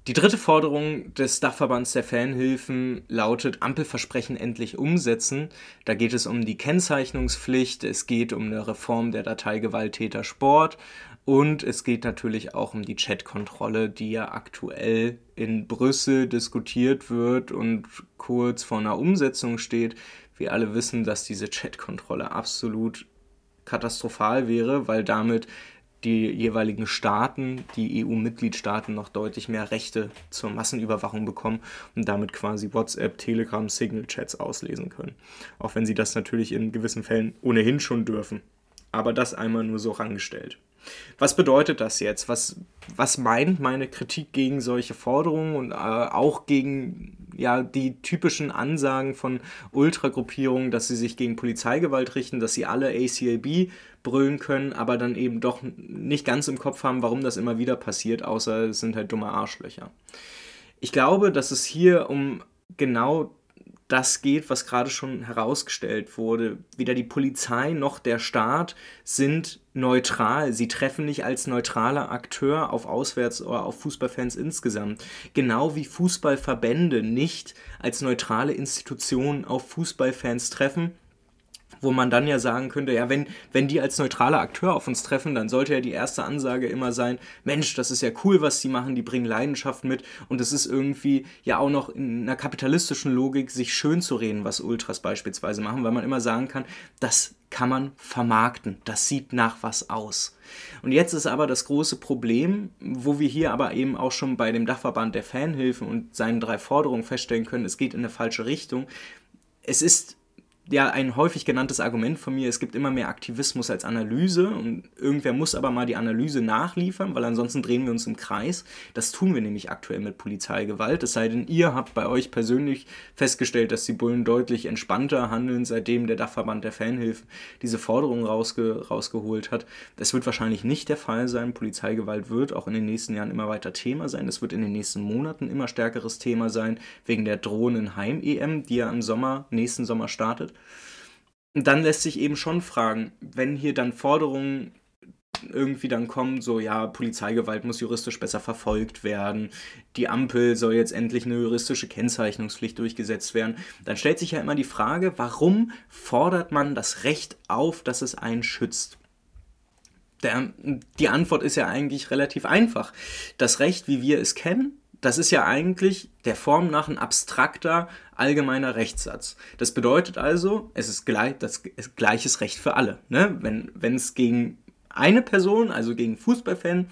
Die dritte Forderung des Dachverbands der Fanhilfen lautet Ampelversprechen endlich umsetzen. Da geht es um die Kennzeichnungspflicht, es geht um eine Reform der Datei Gewalttäter Sport und es geht natürlich auch um die Chatkontrolle, die ja aktuell in Brüssel diskutiert wird und kurz vor einer Umsetzung steht. Wir alle wissen, dass diese Chatkontrolle absolut katastrophal wäre, weil damit die jeweiligen Staaten, die EU-Mitgliedstaaten noch deutlich mehr Rechte zur Massenüberwachung bekommen und damit quasi WhatsApp, Telegram, Signal-Chats auslesen können. Auch wenn sie das natürlich in gewissen Fällen ohnehin schon dürfen. Aber das einmal nur so rangestellt. Was bedeutet das jetzt? Was, was meint meine Kritik gegen solche Forderungen und äh, auch gegen ja, die typischen Ansagen von Ultragruppierungen, dass sie sich gegen Polizeigewalt richten, dass sie alle ACAB brüllen können, aber dann eben doch nicht ganz im Kopf haben, warum das immer wieder passiert, außer es sind halt dumme Arschlöcher. Ich glaube, dass es hier um genau das geht, was gerade schon herausgestellt wurde. Weder die Polizei noch der Staat sind neutral. Sie treffen nicht als neutraler Akteur auf Auswärts- oder auf Fußballfans insgesamt. Genau wie Fußballverbände nicht als neutrale Institutionen auf Fußballfans treffen wo man dann ja sagen könnte, ja, wenn, wenn die als neutraler Akteur auf uns treffen, dann sollte ja die erste Ansage immer sein, Mensch, das ist ja cool, was die machen, die bringen Leidenschaft mit und es ist irgendwie ja auch noch in einer kapitalistischen Logik, sich schön zu reden, was Ultras beispielsweise machen, weil man immer sagen kann, das kann man vermarkten, das sieht nach was aus. Und jetzt ist aber das große Problem, wo wir hier aber eben auch schon bei dem Dachverband der Fanhilfen und seinen drei Forderungen feststellen können, es geht in eine falsche Richtung. Es ist ja ein häufig genanntes Argument von mir, es gibt immer mehr Aktivismus als Analyse und irgendwer muss aber mal die Analyse nachliefern, weil ansonsten drehen wir uns im Kreis. Das tun wir nämlich aktuell mit Polizeigewalt, es sei denn, ihr habt bei euch persönlich festgestellt, dass die Bullen deutlich entspannter handeln, seitdem der Dachverband der Fanhilfen diese Forderung rausge rausgeholt hat. Das wird wahrscheinlich nicht der Fall sein. Polizeigewalt wird auch in den nächsten Jahren immer weiter Thema sein. Es wird in den nächsten Monaten immer stärkeres Thema sein, wegen der drohenden Heim-EM, die ja im Sommer, nächsten Sommer startet. Und dann lässt sich eben schon fragen, wenn hier dann Forderungen irgendwie dann kommen, so ja, Polizeigewalt muss juristisch besser verfolgt werden, die Ampel soll jetzt endlich eine juristische Kennzeichnungspflicht durchgesetzt werden, dann stellt sich ja immer die Frage, warum fordert man das Recht auf, dass es einen schützt? Der, die Antwort ist ja eigentlich relativ einfach. Das Recht, wie wir es kennen, das ist ja eigentlich der Form nach ein abstrakter allgemeiner Rechtssatz. Das bedeutet also, es ist gleich, das ist gleiches Recht für alle. Ne? Wenn es gegen eine Person, also gegen Fußballfan,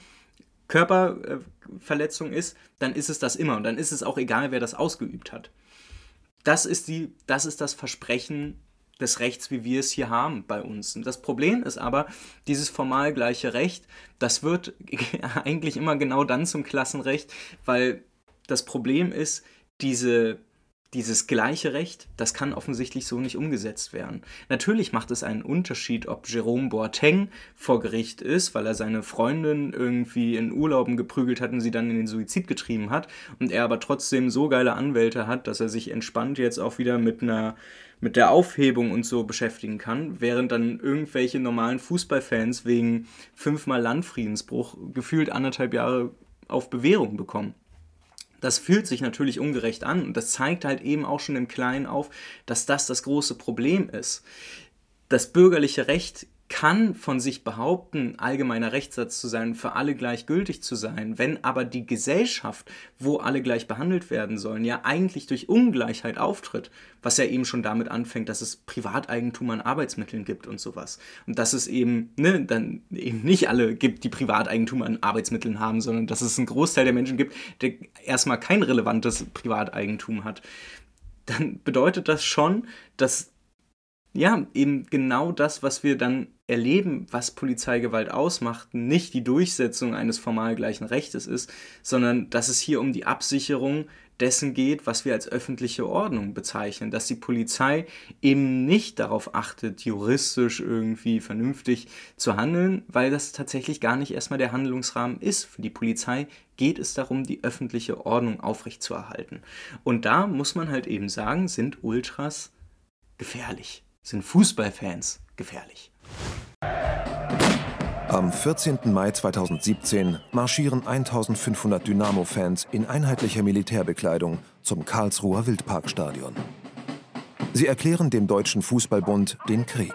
Körperverletzung ist, dann ist es das immer und dann ist es auch egal, wer das ausgeübt hat. Das ist, die, das, ist das Versprechen des Rechts, wie wir es hier haben bei uns. Und das Problem ist aber, dieses formal gleiche Recht, das wird eigentlich immer genau dann zum Klassenrecht, weil das Problem ist, diese dieses gleiche Recht, das kann offensichtlich so nicht umgesetzt werden. Natürlich macht es einen Unterschied, ob Jerome Boateng vor Gericht ist, weil er seine Freundin irgendwie in Urlauben geprügelt hat und sie dann in den Suizid getrieben hat und er aber trotzdem so geile Anwälte hat, dass er sich entspannt jetzt auch wieder mit einer mit der Aufhebung und so beschäftigen kann, während dann irgendwelche normalen Fußballfans wegen fünfmal Landfriedensbruch gefühlt anderthalb Jahre auf Bewährung bekommen. Das fühlt sich natürlich ungerecht an und das zeigt halt eben auch schon im Kleinen auf, dass das das große Problem ist. Das bürgerliche Recht kann von sich behaupten, allgemeiner Rechtssatz zu sein, für alle gleichgültig zu sein, wenn aber die Gesellschaft, wo alle gleich behandelt werden sollen, ja eigentlich durch Ungleichheit auftritt, was ja eben schon damit anfängt, dass es Privateigentum an Arbeitsmitteln gibt und sowas. Und dass es eben, ne, dann eben nicht alle gibt, die Privateigentum an Arbeitsmitteln haben, sondern dass es einen Großteil der Menschen gibt, der erstmal kein relevantes Privateigentum hat. Dann bedeutet das schon, dass ja, eben genau das, was wir dann erleben, was Polizeigewalt ausmacht, nicht die Durchsetzung eines formal gleichen Rechtes ist, sondern dass es hier um die Absicherung dessen geht, was wir als öffentliche Ordnung bezeichnen, dass die Polizei eben nicht darauf achtet, juristisch irgendwie vernünftig zu handeln, weil das tatsächlich gar nicht erstmal der Handlungsrahmen ist. Für die Polizei geht es darum, die öffentliche Ordnung aufrechtzuerhalten. Und da muss man halt eben sagen, sind Ultras gefährlich sind Fußballfans gefährlich. Am 14. Mai 2017 marschieren 1500 Dynamo-Fans in einheitlicher Militärbekleidung zum Karlsruher Wildparkstadion. Sie erklären dem Deutschen Fußballbund den Krieg.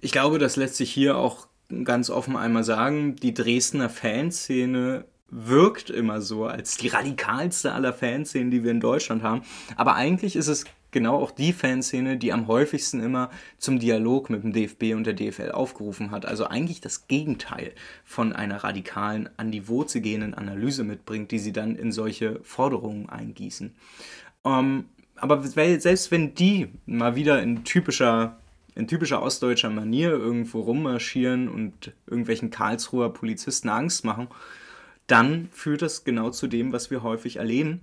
Ich glaube, das lässt sich hier auch ganz offen einmal sagen. Die Dresdner Fanszene wirkt immer so als die radikalste aller Fanszenen, die wir in Deutschland haben. Aber eigentlich ist es genau auch die Fanszene, die am häufigsten immer zum Dialog mit dem DFB und der DFL aufgerufen hat. Also eigentlich das Gegenteil von einer radikalen, an die Wurzel gehenden Analyse mitbringt, die sie dann in solche Forderungen eingießen. Ähm, aber selbst wenn die mal wieder in typischer in typischer ostdeutscher Manier irgendwo rummarschieren und irgendwelchen Karlsruher Polizisten Angst machen, dann führt das genau zu dem, was wir häufig erleben,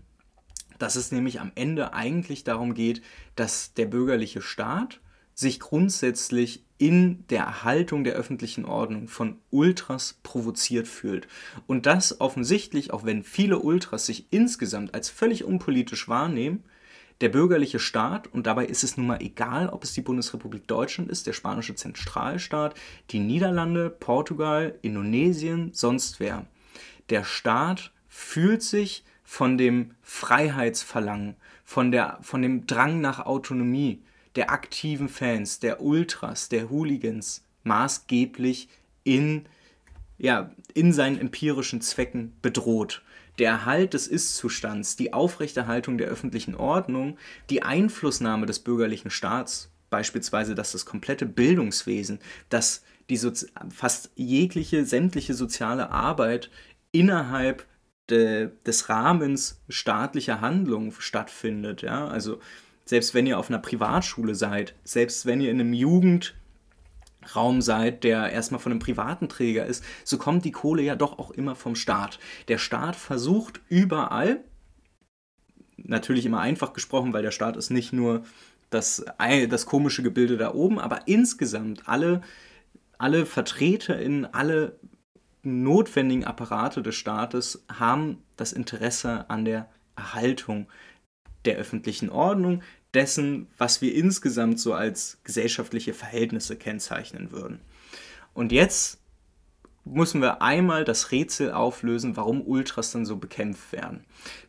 dass es nämlich am Ende eigentlich darum geht, dass der bürgerliche Staat sich grundsätzlich in der Erhaltung der öffentlichen Ordnung von Ultras provoziert fühlt. Und das offensichtlich, auch wenn viele Ultras sich insgesamt als völlig unpolitisch wahrnehmen, der bürgerliche Staat, und dabei ist es nun mal egal, ob es die Bundesrepublik Deutschland ist, der spanische Zentralstaat, die Niederlande, Portugal, Indonesien, sonst wer. Der Staat fühlt sich von dem Freiheitsverlangen, von, der, von dem Drang nach Autonomie der aktiven Fans, der Ultras, der Hooligans maßgeblich in, ja, in seinen empirischen Zwecken bedroht. Der Erhalt des Ist-Zustands, die Aufrechterhaltung der öffentlichen Ordnung, die Einflussnahme des bürgerlichen Staats, beispielsweise dass das komplette Bildungswesen, dass die Sozi fast jegliche sämtliche soziale Arbeit innerhalb de, des Rahmens staatlicher Handlung stattfindet. Ja? Also selbst wenn ihr auf einer Privatschule seid, selbst wenn ihr in einem Jugend Raum seid, der erstmal von einem privaten Träger ist, so kommt die Kohle ja doch auch immer vom Staat. Der Staat versucht überall, natürlich immer einfach gesprochen, weil der Staat ist nicht nur das, das komische Gebilde da oben, aber insgesamt alle, alle VertreterInnen, alle notwendigen Apparate des Staates haben das Interesse an der Erhaltung der öffentlichen Ordnung, dessen, was wir insgesamt so als gesellschaftliche Verhältnisse kennzeichnen würden. Und jetzt müssen wir einmal das Rätsel auflösen, warum Ultras dann so bekämpft werden.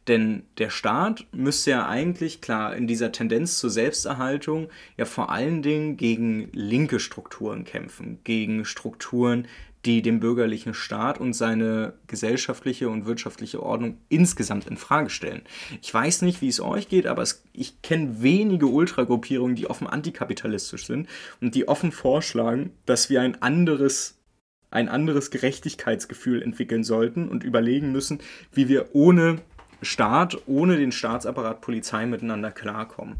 Denn der Staat müsste ja eigentlich, klar, in dieser Tendenz zur Selbsterhaltung ja vor allen Dingen gegen linke Strukturen kämpfen, gegen Strukturen, die den bürgerlichen Staat und seine gesellschaftliche und wirtschaftliche Ordnung insgesamt in Frage stellen. Ich weiß nicht, wie es euch geht, aber es, ich kenne wenige Ultragruppierungen, die offen antikapitalistisch sind und die offen vorschlagen, dass wir ein anderes ein anderes Gerechtigkeitsgefühl entwickeln sollten und überlegen müssen, wie wir ohne Staat, ohne den Staatsapparat Polizei miteinander klarkommen.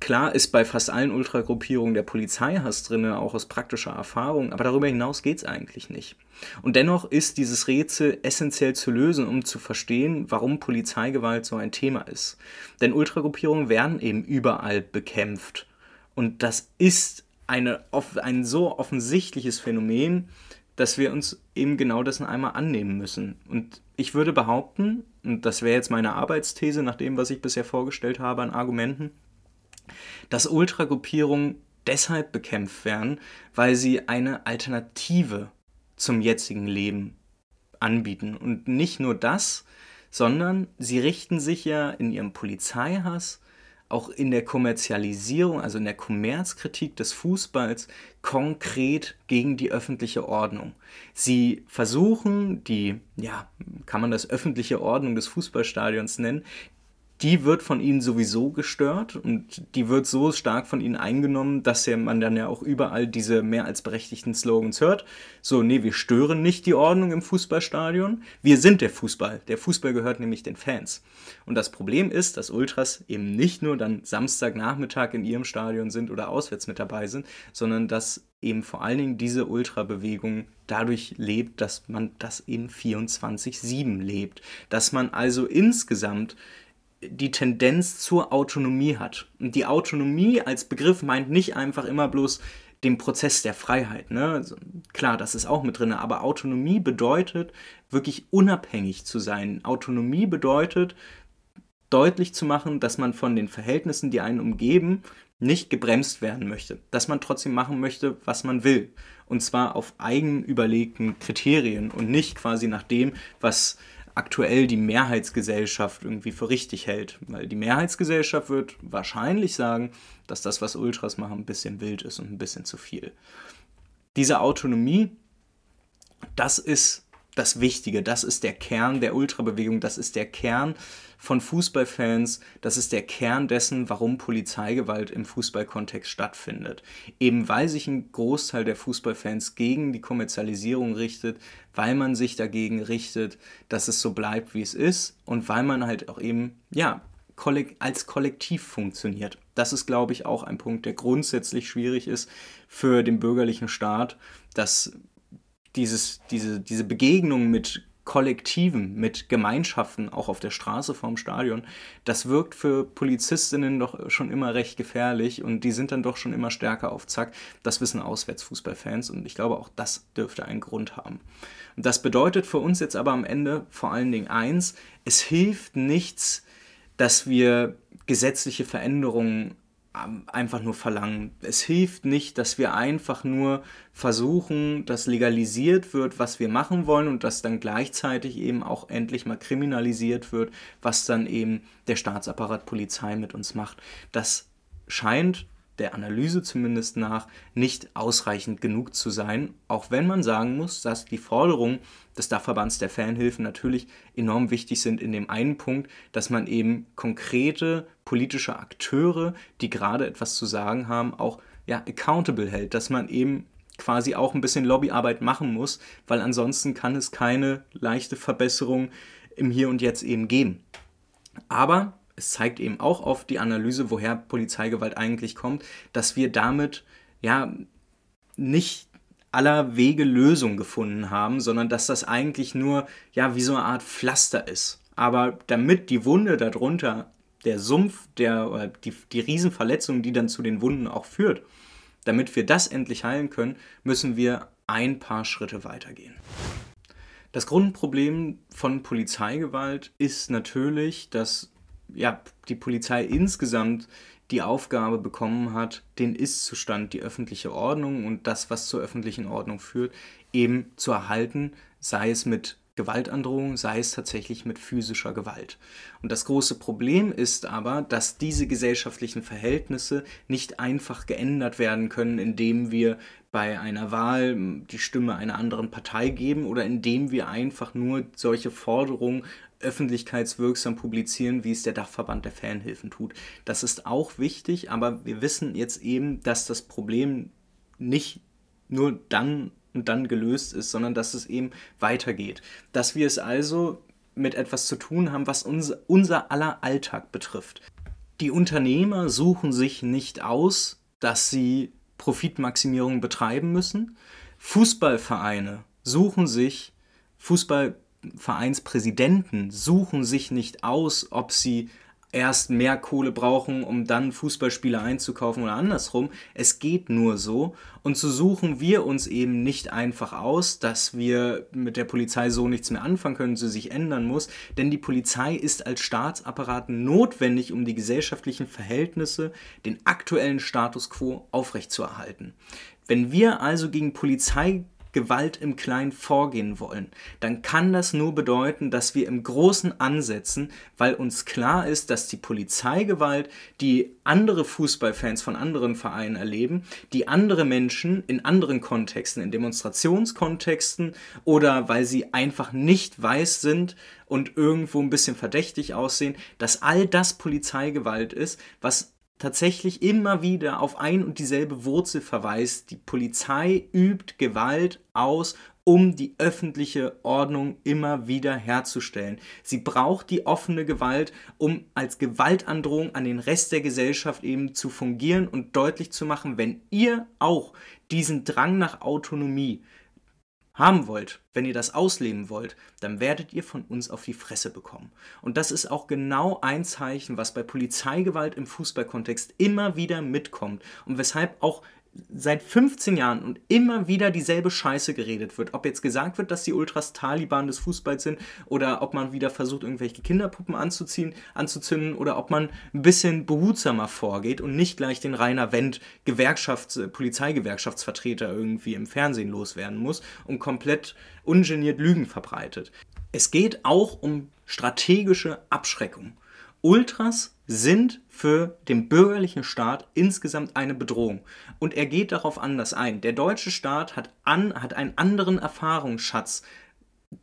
Klar ist bei fast allen Ultragruppierungen der Polizeihass drin, auch aus praktischer Erfahrung, aber darüber hinaus geht es eigentlich nicht. Und dennoch ist dieses Rätsel essentiell zu lösen, um zu verstehen, warum Polizeigewalt so ein Thema ist. Denn Ultragruppierungen werden eben überall bekämpft. Und das ist eine, ein so offensichtliches Phänomen, dass wir uns eben genau dessen einmal annehmen müssen. Und ich würde behaupten, und das wäre jetzt meine Arbeitsthese nach dem, was ich bisher vorgestellt habe an Argumenten, dass Ultragruppierungen deshalb bekämpft werden, weil sie eine Alternative zum jetzigen Leben anbieten. Und nicht nur das, sondern sie richten sich ja in ihrem Polizeihass auch in der Kommerzialisierung, also in der Kommerzkritik des Fußballs konkret gegen die öffentliche Ordnung. Sie versuchen, die, ja, kann man das öffentliche Ordnung des Fußballstadions nennen, die wird von ihnen sowieso gestört und die wird so stark von ihnen eingenommen, dass ja man dann ja auch überall diese mehr als berechtigten Slogans hört. So, nee, wir stören nicht die Ordnung im Fußballstadion, wir sind der Fußball. Der Fußball gehört nämlich den Fans. Und das Problem ist, dass Ultras eben nicht nur dann Samstagnachmittag in ihrem Stadion sind oder auswärts mit dabei sind, sondern dass eben vor allen Dingen diese Ultrabewegung dadurch lebt, dass man das eben 24-7 lebt. Dass man also insgesamt die Tendenz zur Autonomie hat. Und die Autonomie als Begriff meint nicht einfach immer bloß den Prozess der Freiheit. Ne? Also, klar, das ist auch mit drin, aber Autonomie bedeutet wirklich unabhängig zu sein. Autonomie bedeutet deutlich zu machen, dass man von den Verhältnissen, die einen umgeben, nicht gebremst werden möchte. Dass man trotzdem machen möchte, was man will. Und zwar auf eigen überlegten Kriterien und nicht quasi nach dem, was aktuell die Mehrheitsgesellschaft irgendwie für richtig hält. Weil die Mehrheitsgesellschaft wird wahrscheinlich sagen, dass das, was Ultras machen, ein bisschen wild ist und ein bisschen zu viel. Diese Autonomie, das ist das Wichtige, das ist der Kern der Ultrabewegung, das ist der Kern von Fußballfans, das ist der Kern dessen, warum Polizeigewalt im Fußballkontext stattfindet. Eben weil sich ein Großteil der Fußballfans gegen die Kommerzialisierung richtet, weil man sich dagegen richtet, dass es so bleibt, wie es ist und weil man halt auch eben, ja, als Kollektiv funktioniert. Das ist, glaube ich, auch ein Punkt, der grundsätzlich schwierig ist für den bürgerlichen Staat, dass dieses, diese, diese Begegnung mit Kollektiven, mit Gemeinschaften, auch auf der Straße vorm Stadion, das wirkt für Polizistinnen doch schon immer recht gefährlich und die sind dann doch schon immer stärker auf Zack. Das wissen Auswärtsfußballfans und ich glaube auch das dürfte einen Grund haben. Und das bedeutet für uns jetzt aber am Ende vor allen Dingen eins, es hilft nichts, dass wir gesetzliche Veränderungen einfach nur verlangen. Es hilft nicht, dass wir einfach nur versuchen, dass legalisiert wird, was wir machen wollen und dass dann gleichzeitig eben auch endlich mal kriminalisiert wird, was dann eben der Staatsapparat Polizei mit uns macht. Das scheint der Analyse zumindest nach nicht ausreichend genug zu sein, auch wenn man sagen muss, dass die Forderungen des Dachverbands der Fanhilfen natürlich enorm wichtig sind in dem einen Punkt, dass man eben konkrete politische Akteure, die gerade etwas zu sagen haben, auch ja, accountable hält, dass man eben quasi auch ein bisschen Lobbyarbeit machen muss, weil ansonsten kann es keine leichte Verbesserung im Hier und Jetzt eben geben. Aber es zeigt eben auch auf die Analyse, woher Polizeigewalt eigentlich kommt, dass wir damit ja nicht aller Wege Lösung gefunden haben, sondern dass das eigentlich nur ja wie so eine Art Pflaster ist. Aber damit die Wunde darunter, der Sumpf, der, die, die Riesenverletzung, die dann zu den Wunden auch führt, damit wir das endlich heilen können, müssen wir ein paar Schritte weitergehen. Das Grundproblem von Polizeigewalt ist natürlich, dass ja, die Polizei insgesamt die Aufgabe bekommen hat, den Ist-Zustand, die öffentliche Ordnung und das, was zur öffentlichen Ordnung führt, eben zu erhalten, sei es mit Gewaltandrohung, sei es tatsächlich mit physischer Gewalt. Und das große Problem ist aber, dass diese gesellschaftlichen Verhältnisse nicht einfach geändert werden können, indem wir bei einer Wahl die Stimme einer anderen Partei geben oder indem wir einfach nur solche Forderungen öffentlichkeitswirksam publizieren, wie es der Dachverband der Fanhilfen tut. Das ist auch wichtig, aber wir wissen jetzt eben, dass das Problem nicht nur dann und dann gelöst ist, sondern dass es eben weitergeht. Dass wir es also mit etwas zu tun haben, was unser, unser aller Alltag betrifft. Die Unternehmer suchen sich nicht aus, dass sie Profitmaximierung betreiben müssen. Fußballvereine suchen sich Fußballvereinspräsidenten suchen sich nicht aus, ob sie erst mehr Kohle brauchen, um dann Fußballspieler einzukaufen oder andersrum. Es geht nur so. Und so suchen wir uns eben nicht einfach aus, dass wir mit der Polizei so nichts mehr anfangen können, sie sich ändern muss. Denn die Polizei ist als Staatsapparat notwendig, um die gesellschaftlichen Verhältnisse, den aktuellen Status quo aufrechtzuerhalten. Wenn wir also gegen Polizei Gewalt im Kleinen vorgehen wollen, dann kann das nur bedeuten, dass wir im Großen ansetzen, weil uns klar ist, dass die Polizeigewalt, die andere Fußballfans von anderen Vereinen erleben, die andere Menschen in anderen Kontexten, in Demonstrationskontexten oder weil sie einfach nicht weiß sind und irgendwo ein bisschen verdächtig aussehen, dass all das Polizeigewalt ist, was tatsächlich immer wieder auf ein und dieselbe Wurzel verweist. Die Polizei übt Gewalt aus, um die öffentliche Ordnung immer wieder herzustellen. Sie braucht die offene Gewalt, um als Gewaltandrohung an den Rest der Gesellschaft eben zu fungieren und deutlich zu machen, wenn ihr auch diesen Drang nach Autonomie haben wollt, wenn ihr das ausleben wollt, dann werdet ihr von uns auf die Fresse bekommen. Und das ist auch genau ein Zeichen, was bei Polizeigewalt im Fußballkontext immer wieder mitkommt und weshalb auch seit 15 Jahren und immer wieder dieselbe Scheiße geredet wird. Ob jetzt gesagt wird, dass die Ultras Taliban des Fußballs sind oder ob man wieder versucht, irgendwelche Kinderpuppen anzuziehen, anzuzünden oder ob man ein bisschen behutsamer vorgeht und nicht gleich den Rainer Wendt Gewerkschafts-, äh, Polizeigewerkschaftsvertreter irgendwie im Fernsehen loswerden muss und komplett ungeniert Lügen verbreitet. Es geht auch um strategische Abschreckung. Ultras sind für den bürgerlichen Staat insgesamt eine Bedrohung. Und er geht darauf anders ein. Der deutsche Staat hat, an, hat einen anderen Erfahrungsschatz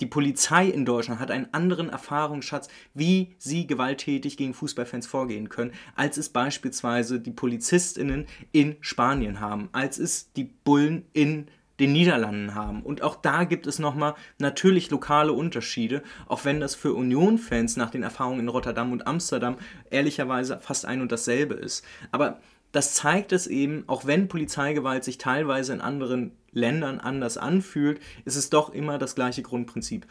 die Polizei in Deutschland hat einen anderen Erfahrungsschatz, wie sie gewalttätig gegen Fußballfans vorgehen können, als es beispielsweise die Polizistinnen in Spanien haben, als es die Bullen in den Niederlanden haben. Und auch da gibt es nochmal natürlich lokale Unterschiede, auch wenn das für Union-Fans nach den Erfahrungen in Rotterdam und Amsterdam ehrlicherweise fast ein und dasselbe ist. Aber das zeigt es eben, auch wenn Polizeigewalt sich teilweise in anderen Ländern anders anfühlt, ist es doch immer das gleiche Grundprinzip.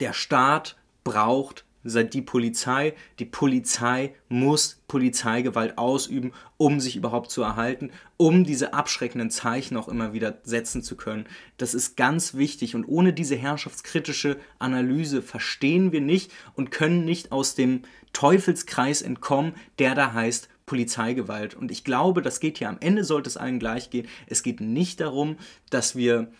Der Staat braucht die Polizei. Die Polizei muss Polizeigewalt ausüben, um sich überhaupt zu erhalten, um diese abschreckenden Zeichen auch immer wieder setzen zu können. Das ist ganz wichtig und ohne diese herrschaftskritische Analyse verstehen wir nicht und können nicht aus dem Teufelskreis entkommen, der da heißt Polizeigewalt. Und ich glaube, das geht hier am Ende, sollte es allen gleich gehen. Es geht nicht darum, dass wir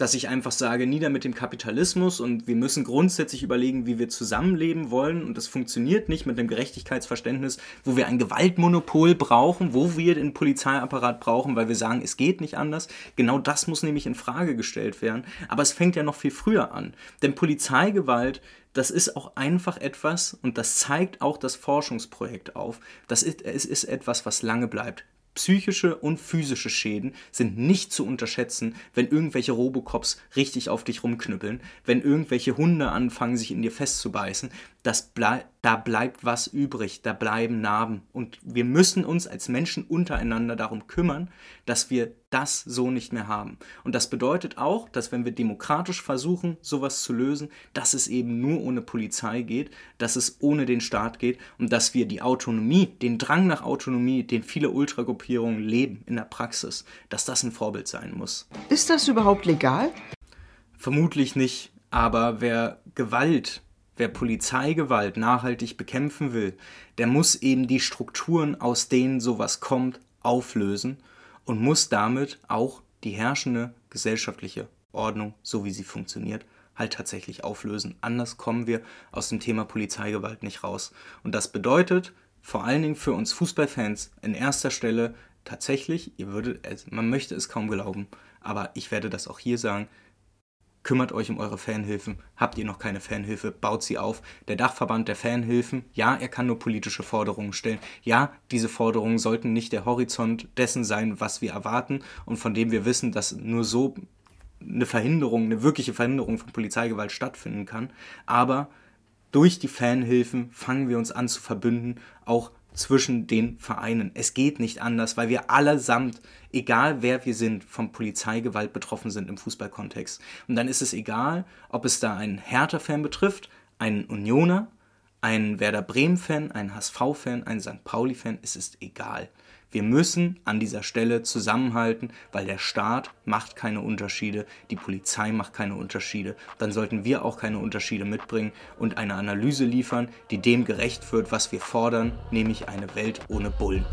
dass ich einfach sage, nieder mit dem Kapitalismus und wir müssen grundsätzlich überlegen, wie wir zusammenleben wollen und das funktioniert nicht mit dem Gerechtigkeitsverständnis, wo wir ein Gewaltmonopol brauchen, wo wir den Polizeiapparat brauchen, weil wir sagen, es geht nicht anders. Genau das muss nämlich in Frage gestellt werden, aber es fängt ja noch viel früher an, denn Polizeigewalt das ist auch einfach etwas, und das zeigt auch das Forschungsprojekt auf, das ist, es ist etwas, was lange bleibt. Psychische und physische Schäden sind nicht zu unterschätzen, wenn irgendwelche Robocops richtig auf dich rumknüppeln, wenn irgendwelche Hunde anfangen, sich in dir festzubeißen. Das blei da bleibt was übrig, da bleiben Narben. Und wir müssen uns als Menschen untereinander darum kümmern, dass wir das so nicht mehr haben. Und das bedeutet auch, dass wenn wir demokratisch versuchen, sowas zu lösen, dass es eben nur ohne Polizei geht, dass es ohne den Staat geht und dass wir die Autonomie, den Drang nach Autonomie, den viele Ultragruppierungen leben in der Praxis, dass das ein Vorbild sein muss. Ist das überhaupt legal? Vermutlich nicht, aber wer Gewalt Wer Polizeigewalt nachhaltig bekämpfen will, der muss eben die Strukturen, aus denen sowas kommt, auflösen und muss damit auch die herrschende gesellschaftliche Ordnung, so wie sie funktioniert, halt tatsächlich auflösen. Anders kommen wir aus dem Thema Polizeigewalt nicht raus. Und das bedeutet vor allen Dingen für uns Fußballfans in erster Stelle tatsächlich, ihr würdet, man möchte es kaum glauben, aber ich werde das auch hier sagen, kümmert euch um eure Fanhilfen. Habt ihr noch keine Fanhilfe, baut sie auf. Der Dachverband der Fanhilfen, ja, er kann nur politische Forderungen stellen. Ja, diese Forderungen sollten nicht der Horizont dessen sein, was wir erwarten und von dem wir wissen, dass nur so eine Verhinderung, eine wirkliche Verhinderung von Polizeigewalt stattfinden kann. Aber durch die Fanhilfen fangen wir uns an zu verbünden, auch zwischen den Vereinen. Es geht nicht anders, weil wir allesamt, egal wer wir sind, von Polizeigewalt betroffen sind im Fußballkontext. Und dann ist es egal, ob es da einen Hertha-Fan betrifft, einen Unioner, einen Werder Bremen-Fan, einen HSV-Fan, einen St. Pauli-Fan, es ist egal. Wir müssen an dieser Stelle zusammenhalten, weil der Staat macht keine Unterschiede, die Polizei macht keine Unterschiede. Dann sollten wir auch keine Unterschiede mitbringen und eine Analyse liefern, die dem gerecht wird, was wir fordern, nämlich eine Welt ohne Bullen.